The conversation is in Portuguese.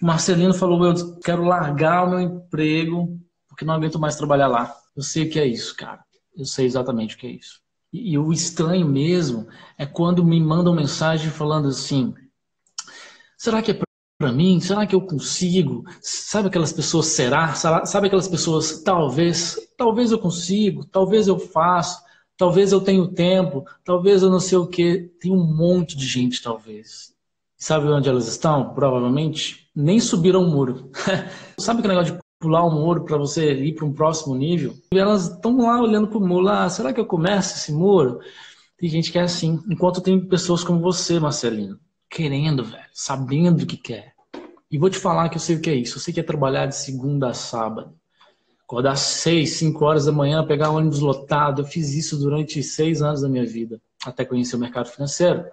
Marcelino falou: Eu quero largar o meu emprego porque não aguento mais trabalhar lá. Eu sei o que é isso, cara. Eu sei exatamente o que é isso. E, e o estranho mesmo é quando me mandam mensagem falando assim: será que é para mim? Será que eu consigo? Sabe aquelas pessoas será? Sabe aquelas pessoas talvez, talvez eu consigo, talvez eu faço, talvez eu tenho tempo, talvez eu não sei o que. Tem um monte de gente talvez. Sabe onde elas estão? Provavelmente nem subiram o muro. Sabe aquele negócio de pular um muro para você ir para um próximo nível? E elas estão lá olhando para o muro, ah, será que eu começo esse muro? Tem gente que é assim. Enquanto tem pessoas como você, Marcelino, querendo, velho, sabendo o que quer. E vou te falar que eu sei o que é isso. Eu sei que é trabalhar de segunda a sábado. Acordar seis, cinco horas da manhã, pegar um ônibus lotado. Eu fiz isso durante seis anos da minha vida, até conhecer o mercado financeiro.